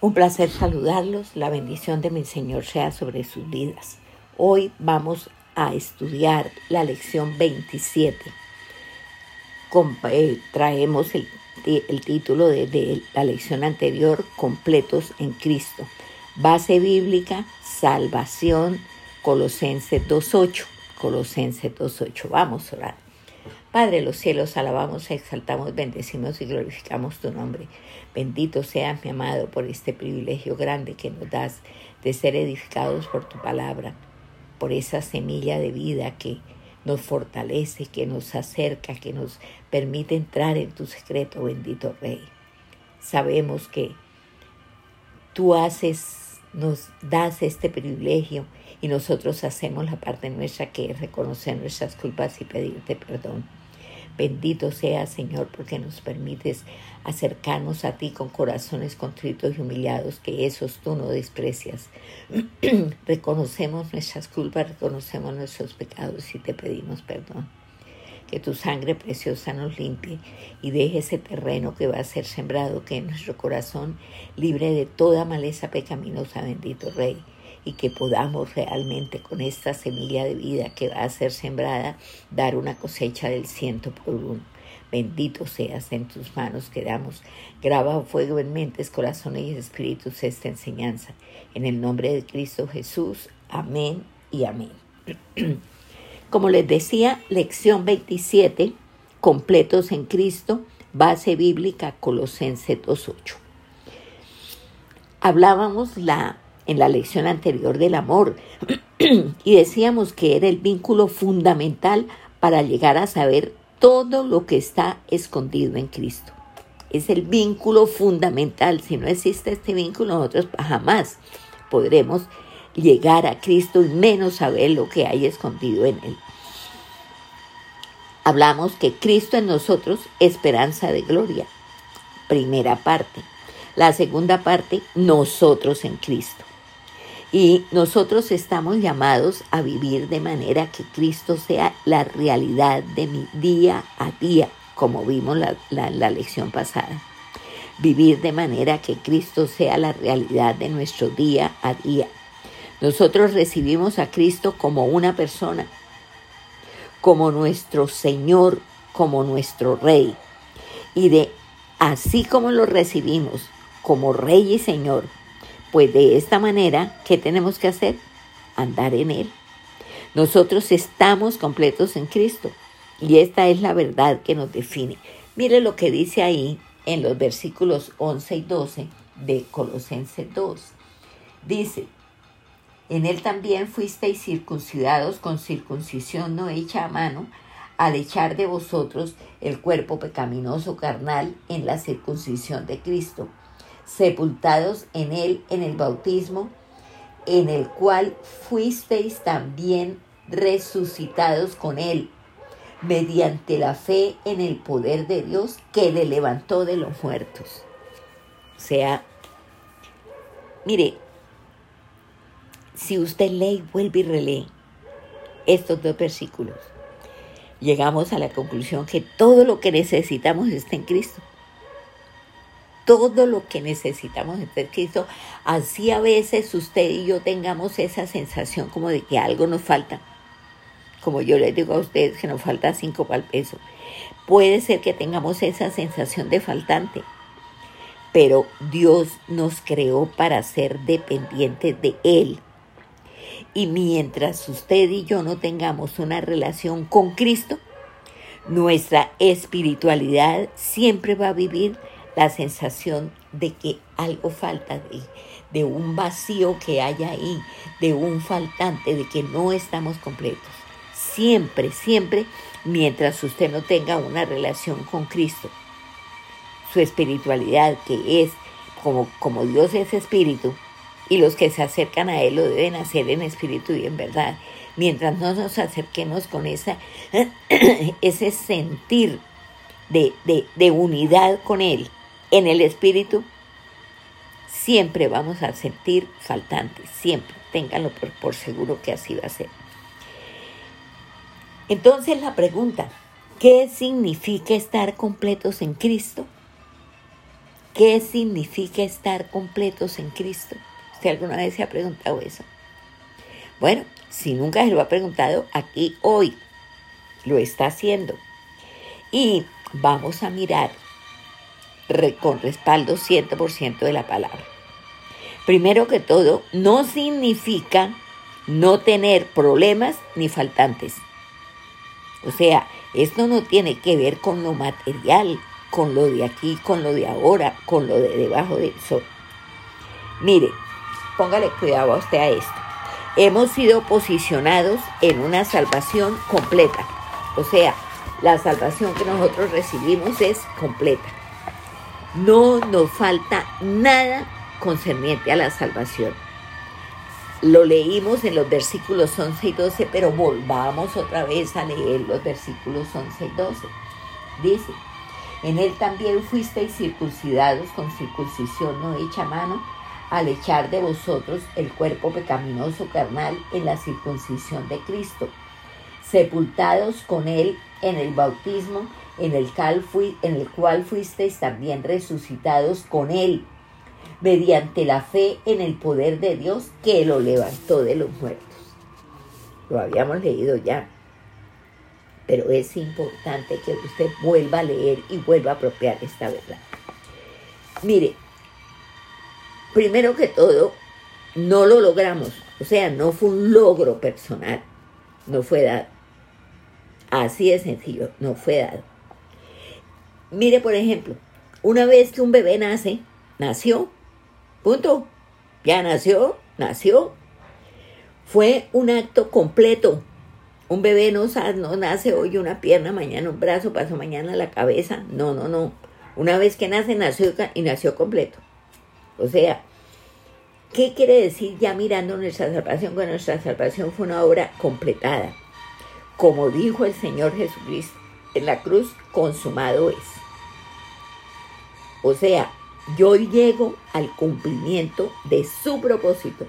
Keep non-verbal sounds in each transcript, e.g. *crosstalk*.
Un placer saludarlos. La bendición de mi Señor sea sobre sus vidas. Hoy vamos a estudiar la lección 27. Eh, traemos el, título de, de la lección anterior, Completos en Cristo. Base bíblica, salvación, Colosenses 2.8. Colosenses 2.8. Vamos a orar. Padre de los cielos, alabamos, exaltamos, bendecimos y glorificamos tu nombre. Bendito seas, mi amado, por este privilegio grande que nos das de ser edificados por tu palabra, por esa semilla de vida que nos fortalece, que nos acerca, que nos permite entrar en tu secreto, bendito Rey. Sabemos que tú haces, nos das este privilegio y nosotros hacemos la parte nuestra que es reconocer nuestras culpas y pedirte perdón. Bendito sea, Señor, porque nos permites acercarnos a ti con corazones contritos y humillados, que esos tú no desprecias. *clears throat* reconocemos nuestras culpas, reconocemos nuestros pecados y te pedimos perdón. Que tu sangre preciosa nos limpie y deje ese terreno que va a ser sembrado, que en nuestro corazón libre de toda maleza pecaminosa, bendito Rey y que podamos realmente con esta semilla de vida que va a ser sembrada dar una cosecha del ciento por uno. Bendito seas en tus manos que damos. Graba fuego en mentes, corazones y espíritus esta enseñanza. En el nombre de Cristo Jesús. Amén y amén. *clears throat* Como les decía, lección 27, completos en Cristo, base bíblica Colosense 2.8. Hablábamos la en la lección anterior del amor *clears throat* y decíamos que era el vínculo fundamental para llegar a saber todo lo que está escondido en Cristo. Es el vínculo fundamental. Si no existe este vínculo, nosotros jamás podremos llegar a Cristo y menos saber lo que hay escondido en Él. Hablamos que Cristo en nosotros, esperanza de gloria. Primera parte. La segunda parte, nosotros en Cristo. Y nosotros estamos llamados a vivir de manera que Cristo sea la realidad de mi día a día, como vimos la, la, lección pasada. Vivir de manera que Cristo sea la realidad de nuestro día a día. Nosotros recibimos a Cristo como una persona, como nuestro Señor, como nuestro Rey. Y de así como lo recibimos como Rey y Señor, pues de esta manera, ¿qué tenemos que hacer? Andar en Él. Nosotros estamos completos en Cristo y esta es la verdad que nos define. Mire lo que dice ahí en los versículos 11 y 12 de Colosenses 2. Dice, en Él también fuisteis circuncidados con circuncisión no hecha a mano, al echar de vosotros el cuerpo pecaminoso carnal en la circuncisión de Cristo sepultados en él en el bautismo, en el cual fuisteis también resucitados con él, mediante la fe en el poder de Dios que le levantó de los muertos. O sea, mire, si usted lee, vuelve y relee estos dos versículos, llegamos a la conclusión que todo lo que necesitamos está en Cristo todo lo que necesitamos en Cristo. Así a veces usted y yo tengamos esa sensación como de que algo nos falta. Como yo les digo a ustedes que nos falta cinco para el. Puede ser que tengamos esa sensación de faltante. Pero Dios nos creó para ser dependientes de Él. Y mientras usted y yo no tengamos una relación con Cristo, nuestra espiritualidad siempre va a vivir la sensación de que algo falta, de, de un vacío que hay ahí, de un faltante, de que no estamos completos. Siempre, siempre, mientras usted no tenga una relación con Cristo, su espiritualidad, que es como, como Dios es espíritu, y los que se acercan a Él lo deben hacer en espíritu y en verdad. Mientras no nos acerquemos con esa, *clears throat* ese sentir de, de, de unidad con Él, en el espíritu, siempre vamos a sentir faltantes, siempre, ténganlo por, seguro que así va a ser. Entonces la pregunta, ¿qué significa estar completos en Cristo? ¿Qué significa estar completos en Cristo? ¿Usted alguna vez se ha preguntado eso? Bueno, si nunca se lo ha preguntado, aquí hoy lo está haciendo. Y vamos a mirar con respaldo 100% de la palabra. Primero que todo, no significa no tener problemas ni faltantes. O sea, esto no tiene que ver con lo material, con lo de aquí, con lo de ahora, con lo de debajo del sol. Mire, póngale cuidado a usted a esto. Hemos sido posicionados en una salvación completa. O sea, la salvación que nosotros recibimos es completa. No nos falta nada concerniente a la salvación. Lo leímos en los versículos 11 y 12, pero volvamos otra vez a leer los versículos 11 y 12. Dice, en él también fuisteis circuncidados con circuncisión no hecha mano, al echar de vosotros el cuerpo pecaminoso carnal en la circuncisión de Cristo, sepultados con él en el bautismo, en el, cual en el cual fuisteis también resucitados con él mediante la fe en el poder de Dios que lo levantó de los muertos. Lo habíamos leído ya, pero es importante que usted vuelva a leer y vuelva a apropiar esta verdad. Mire, primero que todo, no lo logramos, o sea, no fue un logro personal, no fue dado. Así de sencillo, no fue dado. Mire, por ejemplo, una vez que un bebé nace, nació, Punto. Ya nació, nació. Fue un acto completo. Un bebé no, no nace hoy una pierna, mañana un brazo, pasó mañana la cabeza. No, no, no. Una vez que nace, nació y nació completo. O sea, ¿qué quiere decir ya mirando nuestra salvación? Bueno, nuestra salvación fue una obra completada. Como dijo el Señor Jesucristo en la cruz, consumado es. O sea, yo llego al cumplimiento de su propósito.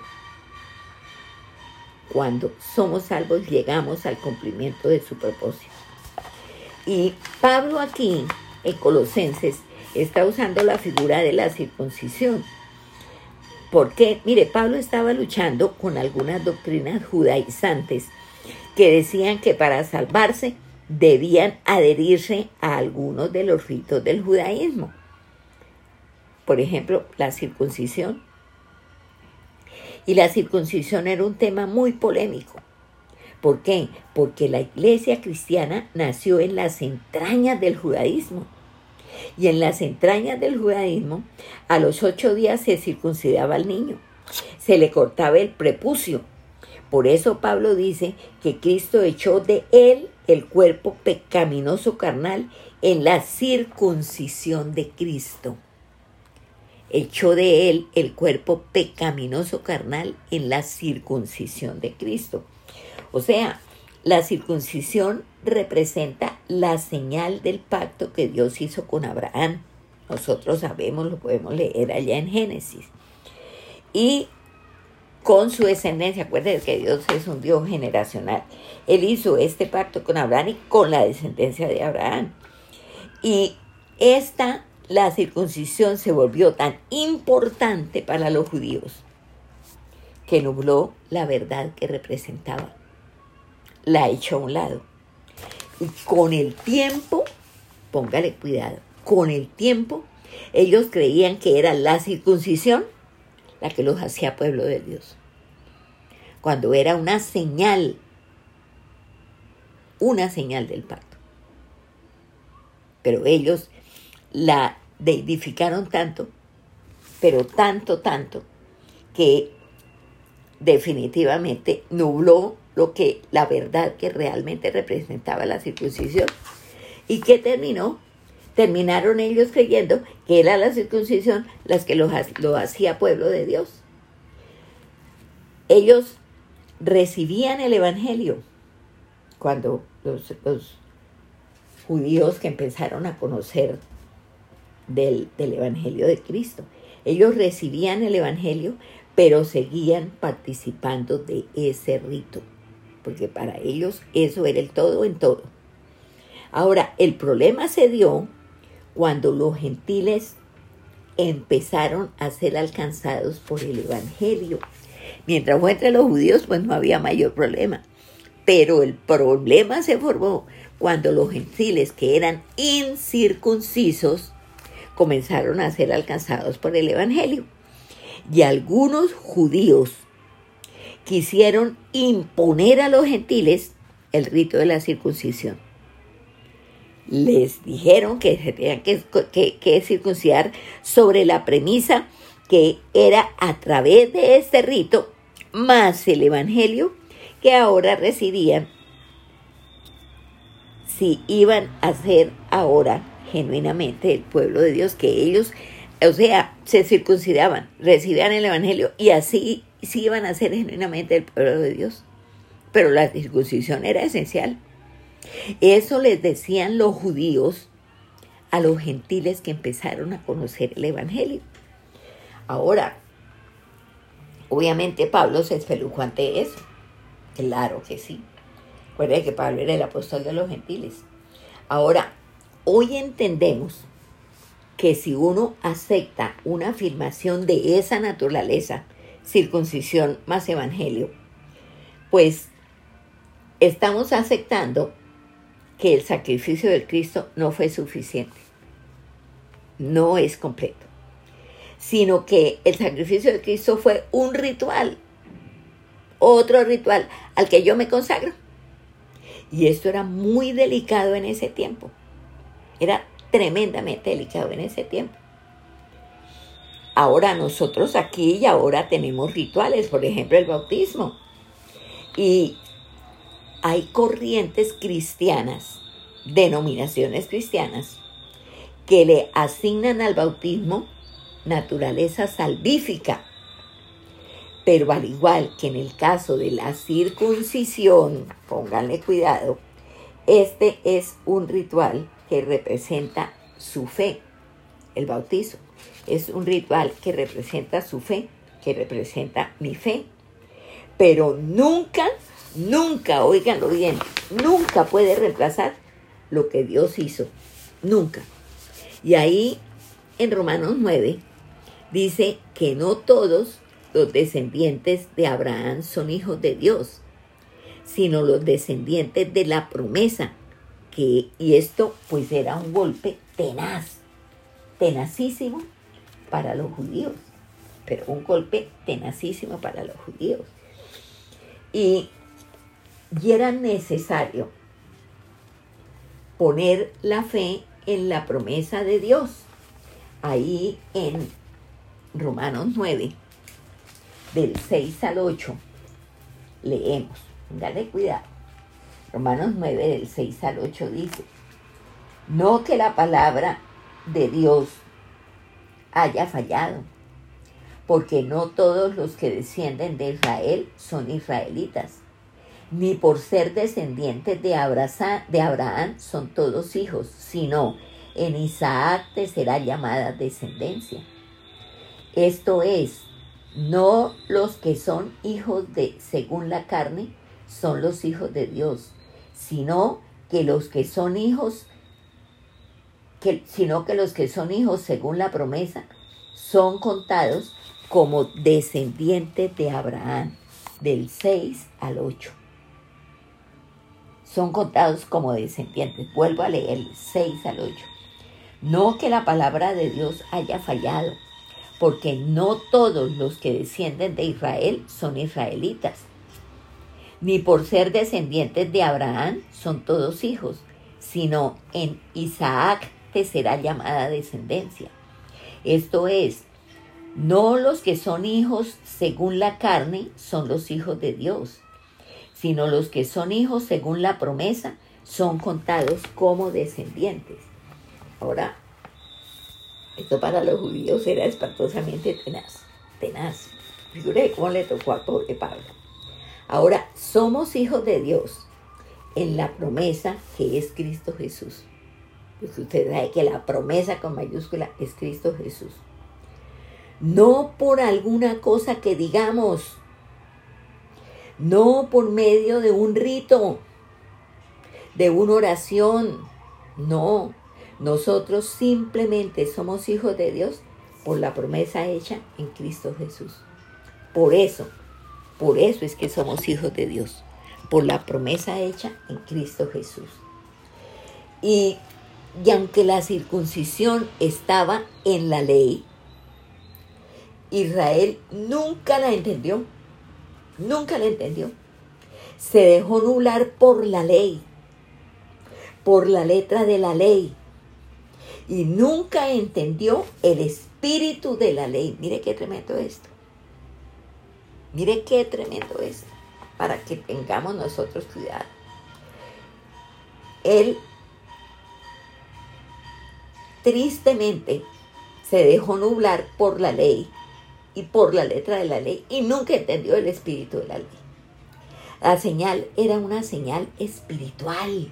Cuando somos salvos llegamos al cumplimiento de su propósito. Y Pablo aquí, en Colosenses, está usando la figura de la circuncisión. Porque, mire, Pablo estaba luchando con algunas doctrinas judaizantes que decían que para salvarse debían adherirse a algunos de los ritos del judaísmo por ejemplo, la circuncisión. Y la circuncisión era un tema muy polémico. ¿Por qué? Porque la iglesia cristiana nació en las entrañas del judaísmo. Y en las entrañas del judaísmo, a los ocho días se circuncidaba al niño. Se le cortaba el prepucio. Por eso Pablo dice que Cristo echó de él el cuerpo pecaminoso carnal en la circuncisión de Cristo echó de él el cuerpo pecaminoso carnal en la circuncisión de Cristo. O sea, la circuncisión representa la señal del pacto que Dios hizo con Abraham. Nosotros sabemos, lo podemos leer allá en Génesis. Y con su descendencia, acuérdense que Dios es un Dios generacional. Él hizo este pacto con Abraham y con la descendencia de Abraham. Y esta la circuncisión se volvió tan importante para los judíos que nubló la verdad que representaba. La echó a un lado. Y con el tiempo, póngale cuidado, con el tiempo ellos creían que era la circuncisión la que los hacía pueblo de Dios. Cuando era una señal, una señal del pacto. Pero ellos la deidificaron tanto, pero tanto, tanto, que definitivamente nubló lo que la verdad que realmente representaba la circuncisión. ¿Y qué terminó? Terminaron ellos creyendo que era la circuncisión las que lo, lo hacía pueblo de Dios. Ellos recibían el Evangelio cuando los, judíos que empezaron a conocer del, Evangelio de Cristo. Ellos recibían el Evangelio, pero seguían participando de ese rito, porque para ellos eso era el todo en todo. Ahora, el problema se dio cuando los gentiles empezaron a ser alcanzados por el Evangelio. Mientras fue entre los judíos, pues no había mayor problema. Pero el problema se formó cuando los gentiles que eran incircuncisos comenzaron a ser alcanzados por el Evangelio. Y algunos judíos quisieron imponer a los gentiles el rito de la circuncisión. Les dijeron que se tenían que, circuncidar sobre la premisa que era a través de este rito más el Evangelio que ahora recibían si iban a ser ahora genuinamente el pueblo de Dios, que ellos, o sea, se circuncidaban, recibían el Evangelio y así sí iban a ser genuinamente el pueblo de Dios. Pero la circuncisión era esencial. Eso les decían los judíos a los gentiles que empezaron a conocer el Evangelio. Ahora, obviamente Pablo se esfelujó ante eso. Claro que sí. Recuerda que Pablo era el apóstol de los gentiles. Ahora, hoy entendemos que si uno acepta una afirmación de esa naturaleza, circuncisión más evangelio, pues estamos aceptando que el sacrificio del Cristo no fue suficiente, no es completo, sino que el sacrificio de Cristo fue un ritual, otro ritual al que yo me consagro. Y esto era muy delicado en ese tiempo, era tremendamente delicado en ese tiempo. Ahora nosotros aquí y ahora tenemos rituales, por ejemplo el bautismo. Y hay corrientes cristianas, denominaciones cristianas, que le asignan al bautismo naturaleza salvífica. Pero al igual que en el caso de la circuncisión, pónganle cuidado, este es un ritual que representa su fe, el bautizo. Es un ritual que representa su fe, que representa mi fe. Pero nunca, nunca, oíganlo bien, nunca puede reemplazar lo que Dios hizo. Nunca. Y ahí en Romanos 9 dice que no todos los descendientes de Abraham son hijos de Dios, sino los descendientes de la promesa. Que, y esto pues era un golpe tenaz, tenacísimo para los judíos, pero un golpe tenacísimo para los judíos. Y, y era necesario poner la fe en la promesa de Dios. Ahí en Romanos 9, del 6 al 8, leemos, dale cuidado. Romanos 9, del 6 al 8 dice, no que la palabra de Dios haya fallado, porque no todos los que descienden de Israel son israelitas, ni por ser descendientes de Abraham, son todos hijos, sino en Isaac te será llamada descendencia. Esto es, no los que son hijos de según la carne son los hijos de Dios, sino que los que son hijos sino que los que son hijos según la promesa son contados como descendientes de Abraham, del 6 al 8. Son contados como descendientes. Vuelvo a leer el 6 al 8. No que la palabra de Dios haya fallado, porque no todos los que descienden de Israel son israelitas, ni por ser descendientes de Abraham son todos hijos, sino en Isaac te será llamada descendencia. Esto es, no los que son hijos según la carne son los hijos de Dios, sino los que son hijos según la promesa son contados como descendientes. Ahora, esto para los judíos era espantosamente tenaz, tenaz. Figure cómo le tocó al pobre Pablo. Ahora, somos hijos de Dios en la promesa que es Cristo Jesús. Pues usted sabe que la promesa con mayúscula es Cristo Jesús. No por alguna cosa que digamos, no por medio de un rito, de una oración, no. Nosotros simplemente somos hijos de Dios por la promesa hecha en Cristo Jesús. Por eso, por eso es que somos hijos de Dios, por la promesa hecha en Cristo Jesús. Y, y aunque la circuncisión estaba en la ley, Israel nunca la entendió, nunca la entendió. Se dejó nublar por la ley, por la letra de la ley, y nunca entendió el espíritu de la ley. Mire qué tremendo esto. Mire qué tremendo esto, para que tengamos nosotros cuidado. Él tristemente se dejó nublar por la ley y por la letra de la ley y nunca entendió el espíritu de la ley. La señal era una señal espiritual.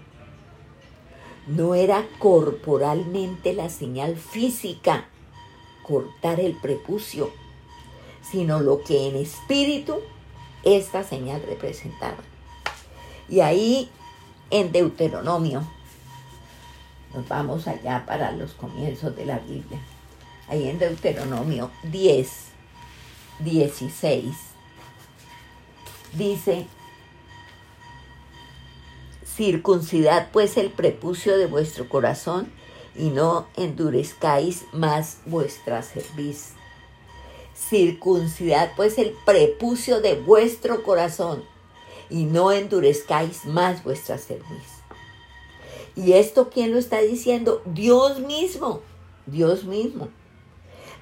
No era corporalmente la señal física, cortar el prepucio, sino lo que en espíritu esta señal representaba. Y ahí en Deuteronomio, nos vamos allá para los comienzos de la Biblia, ahí en Deuteronomio 10, 16, dice, circuncidad pues el prepucio de vuestro corazón y no endurezcáis más vuestra cerviz. Circuncidad pues el prepucio de vuestro corazón y no endurezcáis más vuestra cerviz. ¿Y esto quién lo está diciendo? Dios mismo, Dios mismo.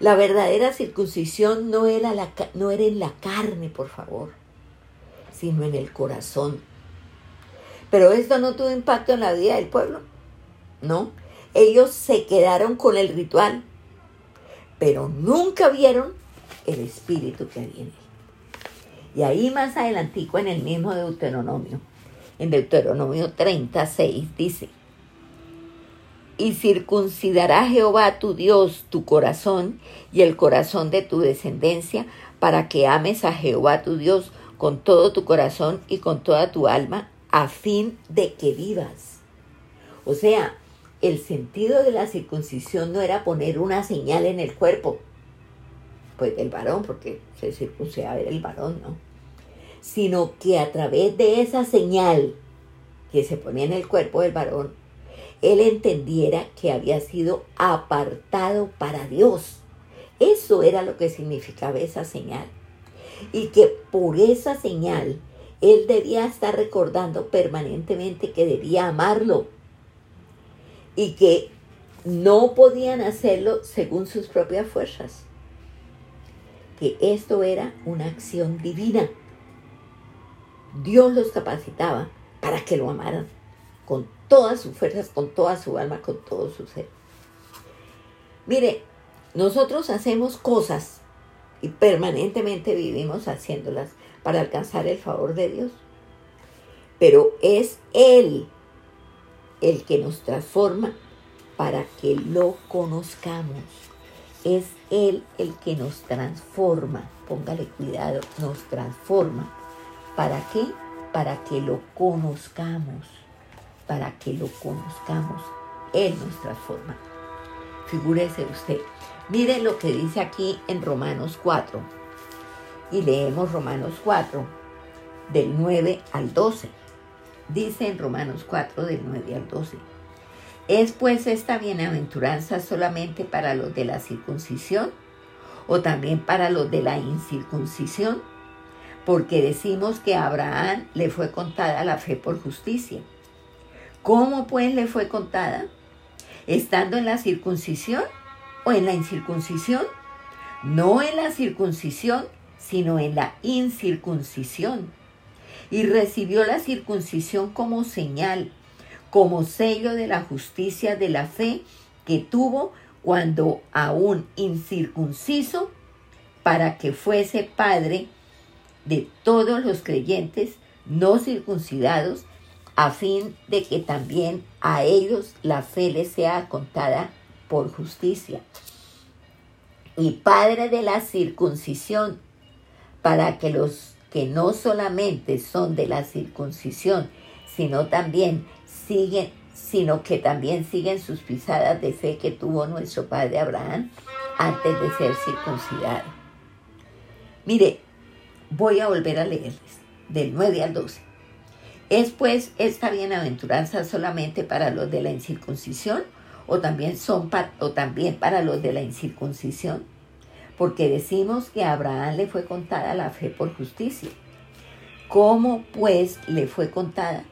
La verdadera circuncisión no era, la, no era en la carne, por favor, sino en el corazón. Pero esto no tuvo impacto en la vida del pueblo, ¿no? Ellos se quedaron con el ritual, pero nunca vieron el espíritu que había en él. Y ahí más adelantico en el mismo Deuteronomio, en Deuteronomio 36 dice, y circuncidará Jehová tu Dios tu corazón y el corazón de tu descendencia, para que ames a Jehová tu Dios con todo tu corazón y con toda tu alma, a fin de que vivas. O sea, el sentido de la circuncisión no era poner una señal en el cuerpo, pues del varón, porque se circuncidaba el varón, ¿no? Sino que a través de esa señal que se ponía en el cuerpo del varón, él entendiera que había sido apartado para Dios. Eso era lo que significaba esa señal. Y que por esa señal él debía estar recordando permanentemente que debía amarlo y que no podían hacerlo según sus propias fuerzas. Que esto era una acción divina. Dios los capacitaba para que lo amaran con todas sus fuerzas, con toda su alma, con todo su ser. Mire, nosotros hacemos cosas y permanentemente vivimos haciéndolas para alcanzar el favor de Dios. Pero es Él el que nos transforma para que lo conozcamos. Es Él el que nos transforma. Póngale cuidado, nos transforma. ¿Para qué? Para que lo conozcamos para que lo conozcamos. Él nos transforma. Figúrese usted. Mire lo que dice aquí en Romanos 4. Y leemos Romanos 4, del 9 al 12. Dice en Romanos 4, del 9 al 12. ¿Es pues esta bienaventuranza solamente para los de la circuncisión o también para los de la incircuncisión? Porque decimos que a Abraham le fue contada la fe por justicia. ¿Cómo pues le fue contada? ¿Estando en la circuncisión o en la incircuncisión? No en la circuncisión, sino en la incircuncisión. Y recibió la circuncisión como señal, como sello de la justicia de la fe que tuvo cuando aún incircunciso, para que fuese padre de todos los creyentes no circuncidados a fin de que también a ellos la fe les sea contada por justicia. Y Padre de la circuncisión, para que los que no solamente son de la circuncisión, sino también siguen, sino que también siguen sus pisadas de fe que tuvo nuestro Padre Abraham, antes de ser circuncidado. Mire, voy a volver a leerles del 9 al 12. ¿Es pues esta bienaventuranza solamente para los de la incircuncisión o también, son o también para los de la incircuncisión? Porque decimos que a Abraham le fue contada la fe por justicia. ¿Cómo pues le fue contada?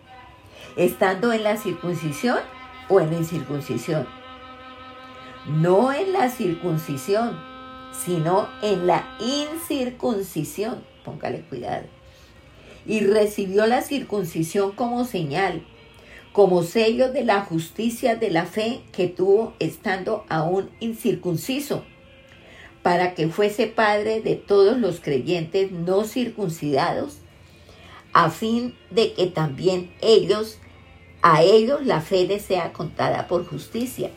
¿Estando en la circuncisión o en la incircuncisión? No en la circuncisión, sino en la incircuncisión. Póngale cuidado. Y recibió la circuncisión como señal, como sello de la justicia de la fe que tuvo estando aún incircunciso, para que fuese padre de todos los creyentes no circuncidados, a fin de que también ellos, a ellos la fe les sea contada por justicia,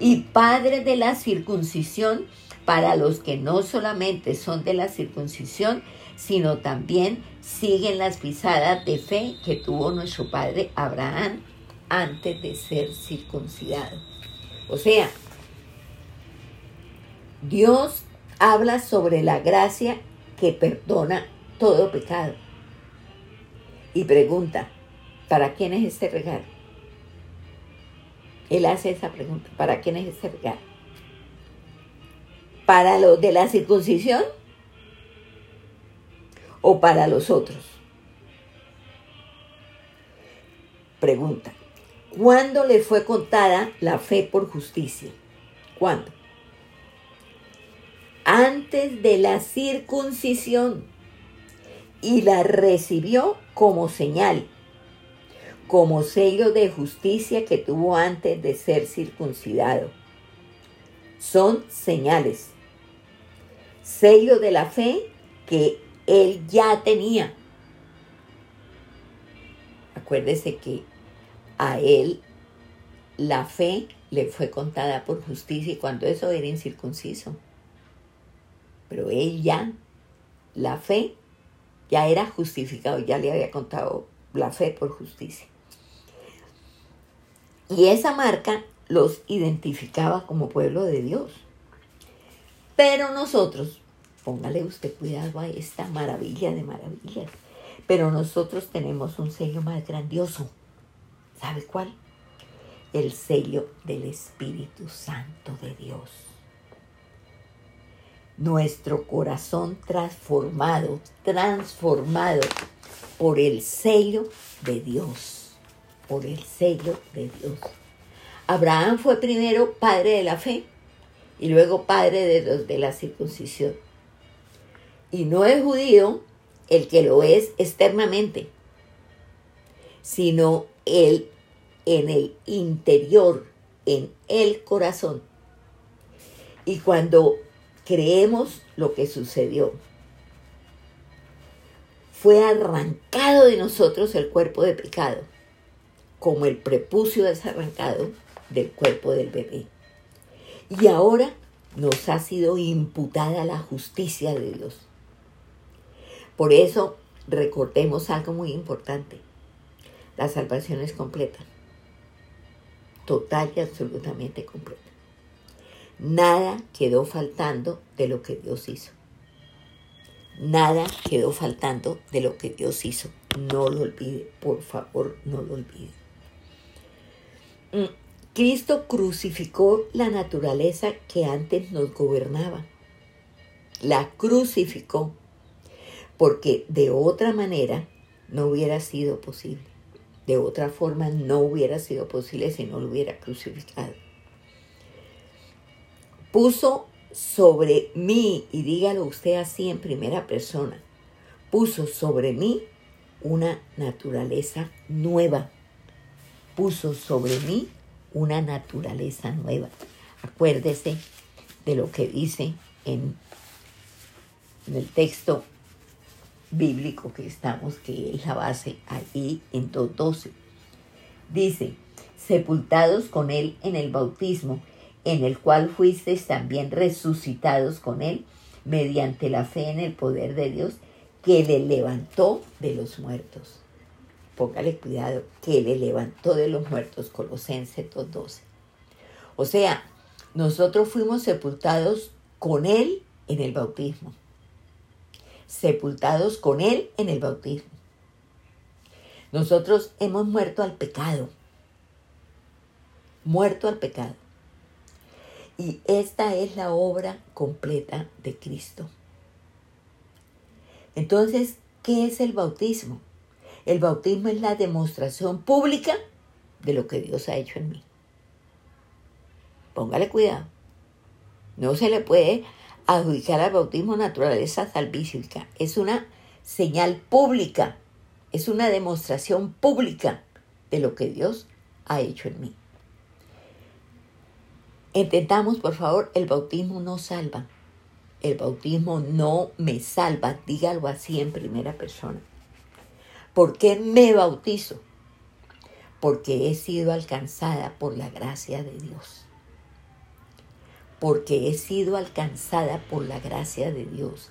y padre de la circuncisión para los que no solamente son de la circuncisión, sino también siguen las pisadas de fe que tuvo nuestro padre Abraham antes de ser circuncidado. O sea, Dios habla sobre la gracia que perdona todo pecado. Y pregunta, ¿para quién es este regalo? Él hace esa pregunta, ¿para quién es este regalo? ¿Para los de la circuncisión? o para los otros? Pregunta. ¿Cuándo le fue contada la fe por justicia? ¿Cuándo? Antes de la circuncisión y la recibió como señal, como sello de justicia que tuvo antes de ser circuncidado. Son señales. Sello de la fe que él ya tenía. Acuérdese que a él la fe le fue contada por justicia y cuando eso era incircunciso. Pero él ya, la fe, ya era justificado, ya le había contado la fe por justicia. Y esa marca los identificaba como pueblo de Dios. Pero nosotros, Póngale usted cuidado a esta maravilla de maravillas. Pero nosotros tenemos un sello más grandioso. ¿Sabe cuál? El sello del Espíritu Santo de Dios. Nuestro corazón transformado, transformado por el sello de Dios. Por el sello de Dios. Abraham fue primero padre de la fe y luego padre de los de la circuncisión. Y no es judío el que lo es externamente, sino el en el interior, en el corazón. Y cuando creemos lo que sucedió, fue arrancado de nosotros el cuerpo de pecado, como el prepucio desarrancado del cuerpo del bebé. Y ahora nos ha sido imputada la justicia de Dios. Por eso, recordemos algo muy importante. La salvación es completa. Total y absolutamente completa. Nada quedó faltando de lo que Dios hizo. Nada quedó faltando de lo que Dios hizo. No lo olvide, por favor, no lo olvide. Mm, Cristo crucificó la naturaleza que antes nos gobernaba. La crucificó porque de otra manera no hubiera sido posible. De otra forma no hubiera sido posible si no lo hubiera crucificado. Puso sobre mí, y dígalo usted así en primera persona, puso sobre mí una naturaleza nueva. Puso sobre mí una naturaleza nueva. Acuérdese de lo que dice en, el texto bíblico que estamos, que es la base ahí en 2.12. Dice, sepultados con él en el bautismo, en el cual fuisteis también resucitados con él mediante la fe en el poder de Dios que le levantó de los muertos. Póngale cuidado, que le levantó de los muertos, Colosenses 2.12. O sea, nosotros fuimos sepultados con Él en el bautismo. Sepultados con Él en el bautismo. Nosotros hemos muerto al pecado. Muerto al pecado. Y esta es la obra completa de Cristo. Entonces, ¿qué es el bautismo? El bautismo es la demostración pública de lo que Dios ha hecho en mí. Póngale cuidado. No se le puede adjudicar al bautismo naturaleza salvífica. Es una señal pública, es una demostración pública de lo que Dios ha hecho en mí. Entendamos, por favor, el bautismo no salva. El bautismo no me salva, dígalo así en primera persona. ¿Por qué me bautizo? Porque he sido alcanzada por la gracia de Dios. Porque he sido alcanzada por la gracia de Dios.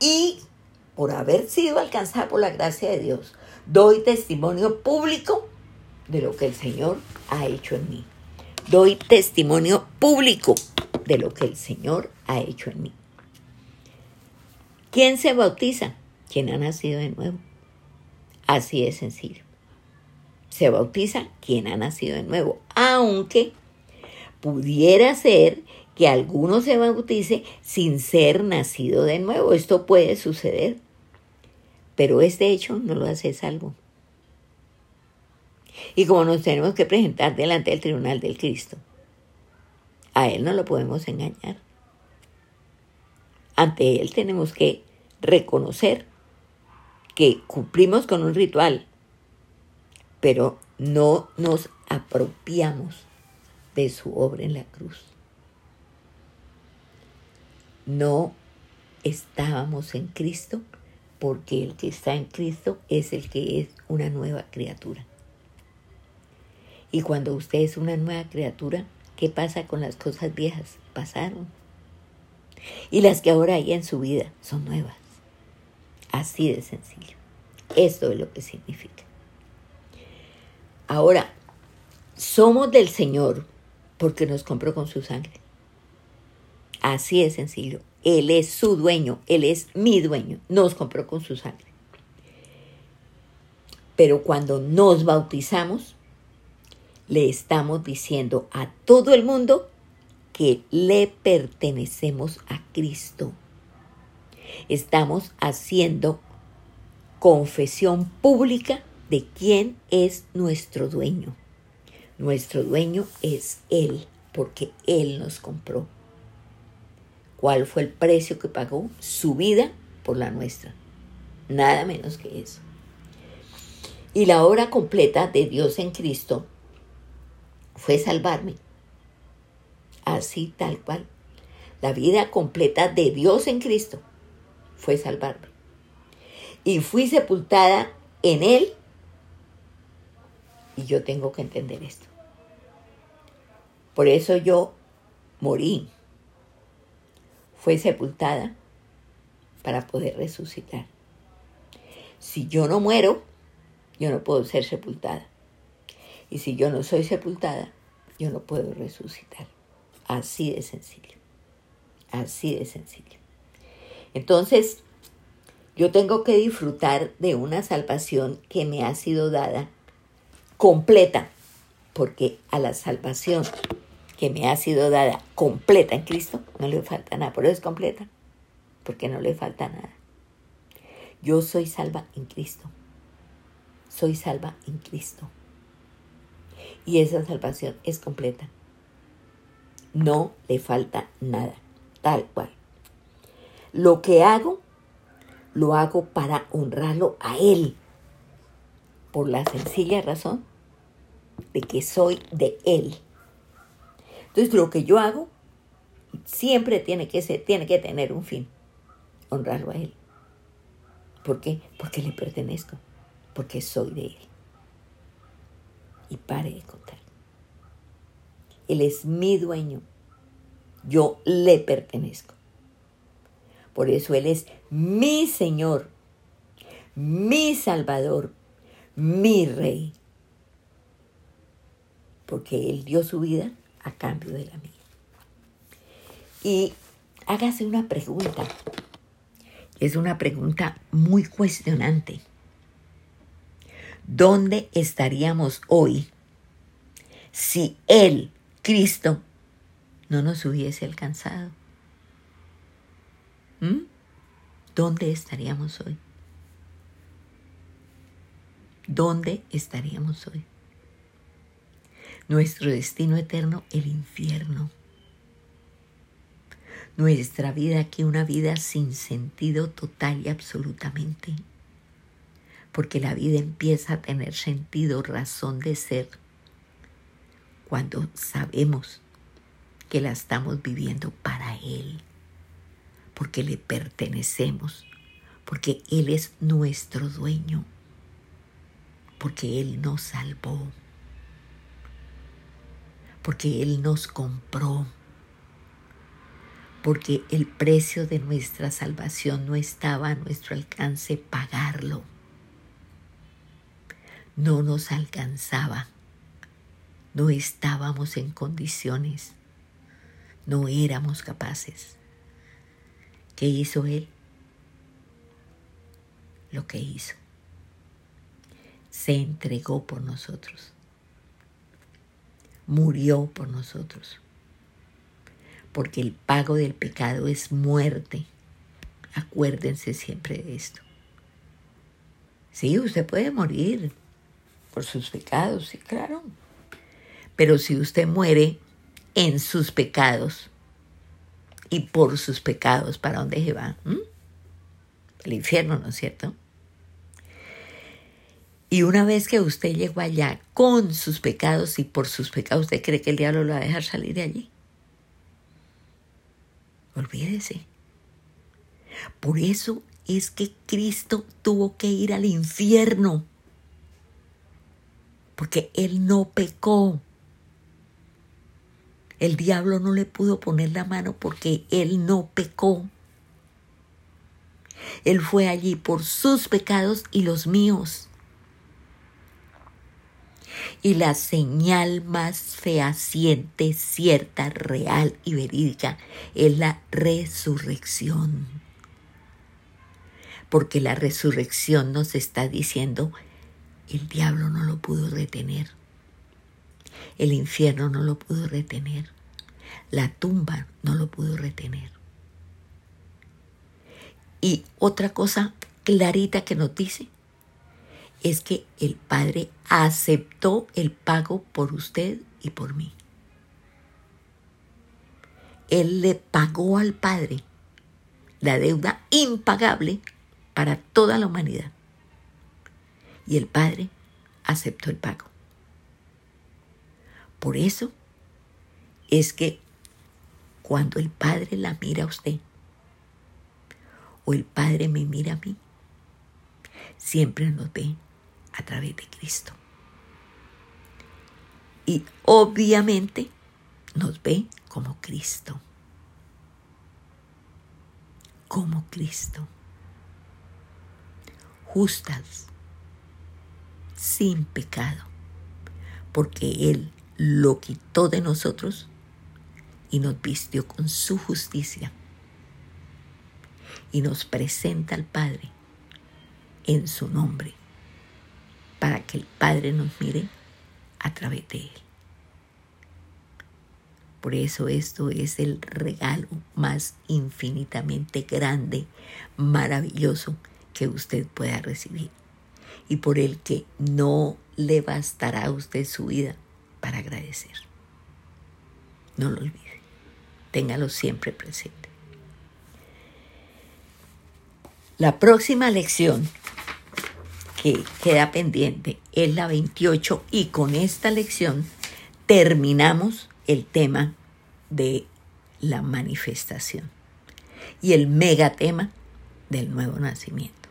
Y por haber sido alcanzada por la gracia de Dios, doy testimonio público de lo que el Señor ha hecho en mí. Doy testimonio público de lo que el Señor ha hecho en mí. ¿Quién se bautiza? Quien ha nacido de nuevo. Así de sencillo. Se bautiza quien ha nacido de nuevo, aunque pudiera ser que alguno se bautice sin ser nacido de nuevo. Esto puede suceder. Pero este hecho no lo hace salvo. Y como nos tenemos que presentar delante del tribunal del Cristo, a Él no lo podemos engañar. Ante Él tenemos que reconocer que cumplimos con un ritual, pero no nos apropiamos de su obra en la cruz. No estábamos en Cristo porque el que está en Cristo es el que es una nueva criatura. Y cuando usted es una nueva criatura, ¿qué pasa con las cosas viejas? Pasaron. Y las que ahora hay en su vida son nuevas. Así de sencillo. Esto es lo que significa. Ahora, somos del Señor porque nos compró con su sangre. Así de sencillo. Él es su dueño, Él es mi dueño, nos compró con su sangre. Pero cuando nos bautizamos, le estamos diciendo a todo el mundo que le pertenecemos a Cristo estamos haciendo confesión pública de quién es nuestro dueño. Nuestro dueño es Él, porque Él nos compró. ¿Cuál fue el precio que pagó? Su vida por la nuestra. Nada menos que eso. Y la obra completa de Dios en Cristo fue salvarme. Así tal cual. La vida completa de Dios en Cristo fue salvarme. Y fui sepultada en Él. Y yo tengo que entender esto. Por eso yo morí. Fue sepultada para poder resucitar. Si yo no muero, yo no puedo ser sepultada. Y si yo no soy sepultada, yo no puedo resucitar. Así de sencillo. Así de sencillo. Entonces, yo tengo que disfrutar de una salvación que me ha sido dada completa, porque a la salvación que me ha sido dada completa en Cristo no le falta nada, pero es completa, porque no le falta nada. Yo soy salva en Cristo, soy salva en Cristo. Y esa salvación es completa. No le falta nada, tal cual. Lo que hago, lo hago para honrarlo a Él, por la sencilla razón de que soy de Él. Entonces lo que yo hago siempre tiene que, ser, tiene que tener un fin, honrarlo a Él. ¿Por qué? Porque le pertenezco, porque soy de Él. Y pare de contar. Él es mi dueño, yo le pertenezco. Por eso Él es mi Señor, mi Salvador, mi Rey. Porque Él dio su vida a cambio de la mía. Y hágase una pregunta. Es una pregunta muy cuestionante. ¿Dónde estaríamos hoy si Él, Cristo, no nos hubiese alcanzado? ¿Mm? ¿Dónde estaríamos hoy? ¿Dónde estaríamos hoy? Nuestro destino eterno, el infierno. Nuestra vida aquí, una vida sin sentido total y absolutamente. Porque la vida empieza a tener sentido, razón de ser, cuando sabemos que la estamos viviendo para Él, porque le pertenecemos, porque Él es nuestro dueño, porque Él nos salvó porque Él nos compró, porque el precio de nuestra salvación no estaba a nuestro alcance pagarlo. No nos alcanzaba, no estábamos en condiciones, no éramos capaces. ¿Qué hizo Él? Lo que hizo. Se entregó por nosotros murió por nosotros. Porque el pago del pecado es muerte. Acuérdense siempre de esto. Sí, usted puede morir por sus pecados, sí, claro. Pero si usted muere en sus pecados y por sus pecados, ¿para dónde se va? ¿Mm? El infierno, ¿no es cierto? Y una vez que usted llegó allá con sus pecados y por sus pecados, ¿usted cree que el diablo lo va a dejar salir de allí? Olvídese. Por eso es que Cristo tuvo que ir al infierno. Porque Él no pecó. El diablo no le pudo poner la mano porque Él no pecó. Él fue allí por sus pecados y los míos. Y la señal más fehaciente, cierta, real y verídica es la resurrección. Porque la resurrección nos está diciendo, el diablo no lo pudo retener. El infierno no lo pudo retener. La tumba no lo pudo retener. Y otra cosa clarita que nos dice, es que el Padre aceptó el pago por usted y por mí. Él le pagó al Padre la deuda impagable para toda la humanidad. Y el Padre aceptó el pago. Por eso es que cuando el Padre la mira a usted, o el Padre me mira a mí, siempre nos ve a través de Cristo. Y obviamente nos ve como Cristo. Como Cristo. Justas, sin pecado, porque Él lo quitó de nosotros y nos vistió con su justicia y nos presenta al Padre en su nombre para que el Padre nos mire a través de Él. Por eso esto es el regalo más infinitamente grande, maravilloso que usted pueda recibir y por el que no le bastará a usted su vida para agradecer. No lo olvide, téngalo siempre presente. La próxima lección que queda pendiente es la 28 y con esta lección terminamos el tema de la manifestación y el megatema del nuevo nacimiento.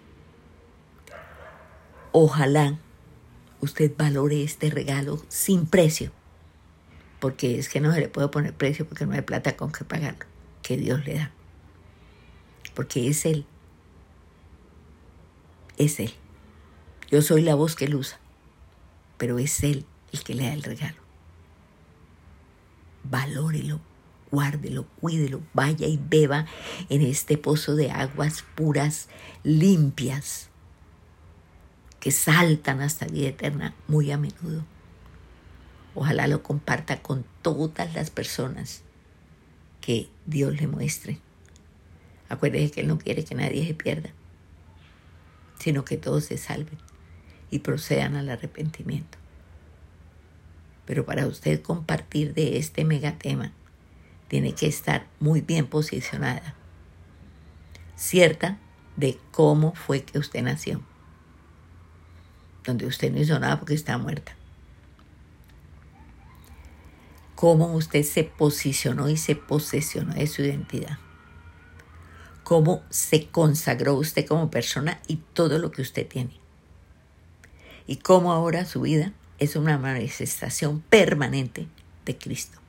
Ojalá usted valore este regalo sin precio, porque es que no se le puede poner precio porque no hay plata con que pagarlo, que Dios le da. Porque es Él. Es Él. Yo soy la voz que él usa, pero es él el que le da el regalo. Valórelo, guárdelo, cuídelo, vaya y beba en este pozo de aguas puras, limpias, que saltan hasta vida eterna muy a menudo. Ojalá lo comparta con todas las personas que Dios le muestre. Acuérdese que Él no quiere que nadie se pierda, sino que todos se salven y procedan al arrepentimiento. Pero para usted compartir de este megatema, tiene que estar muy bien posicionada, cierta de cómo fue que usted nació, donde usted no hizo nada porque está muerta. Cómo usted se posicionó y se posesionó de su identidad. Cómo se consagró usted como persona y todo lo que usted tiene. Y cómo ahora su vida es una manifestación permanente de Cristo.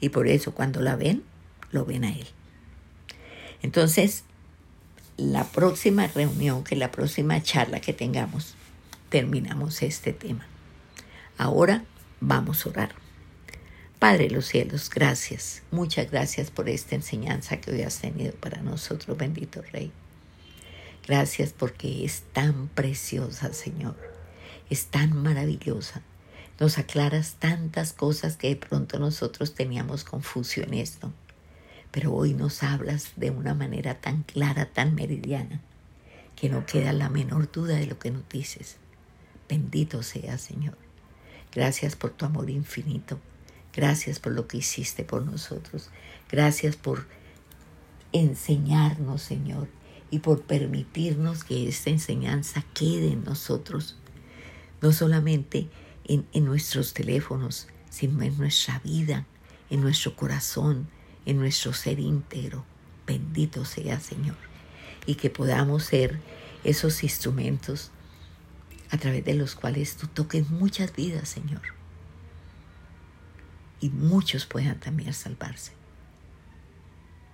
Y por eso cuando la ven, lo ven a Él. Entonces, la próxima reunión, que la próxima charla que tengamos, terminamos este tema. Ahora vamos a orar. Padre de los cielos, gracias, muchas gracias por esta enseñanza que hoy has tenido para nosotros, bendito Rey. Gracias porque es tan preciosa, Señor, es tan maravillosa nos aclaras tantas cosas que de pronto nosotros teníamos confusión en esto. Pero hoy nos hablas de una manera tan clara, tan meridiana, que no queda la menor duda de lo que nos dices. Bendito sea, Señor. Gracias por tu amor infinito. Gracias por lo que hiciste por nosotros. Gracias por enseñarnos, Señor, y por permitirnos que esta enseñanza quede en nosotros. No solamente en, nuestros teléfonos, sino en nuestra vida, en nuestro corazón, en nuestro ser íntegro. Bendito sea Señor. Y que podamos ser esos instrumentos a través de los cuales tú toques muchas vidas, Señor. Y muchos puedan también salvarse.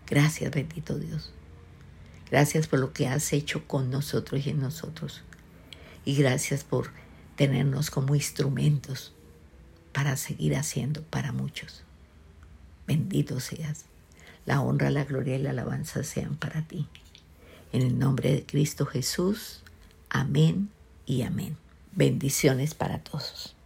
Gracias, bendito Dios. Gracias por lo que has hecho con nosotros y en nosotros. Y gracias por tenernos como instrumentos para seguir haciendo para muchos. Bendito seas. La honra, la gloria y la alabanza sean para ti. En el nombre de Cristo Jesús. Amén y amén. Bendiciones para todos.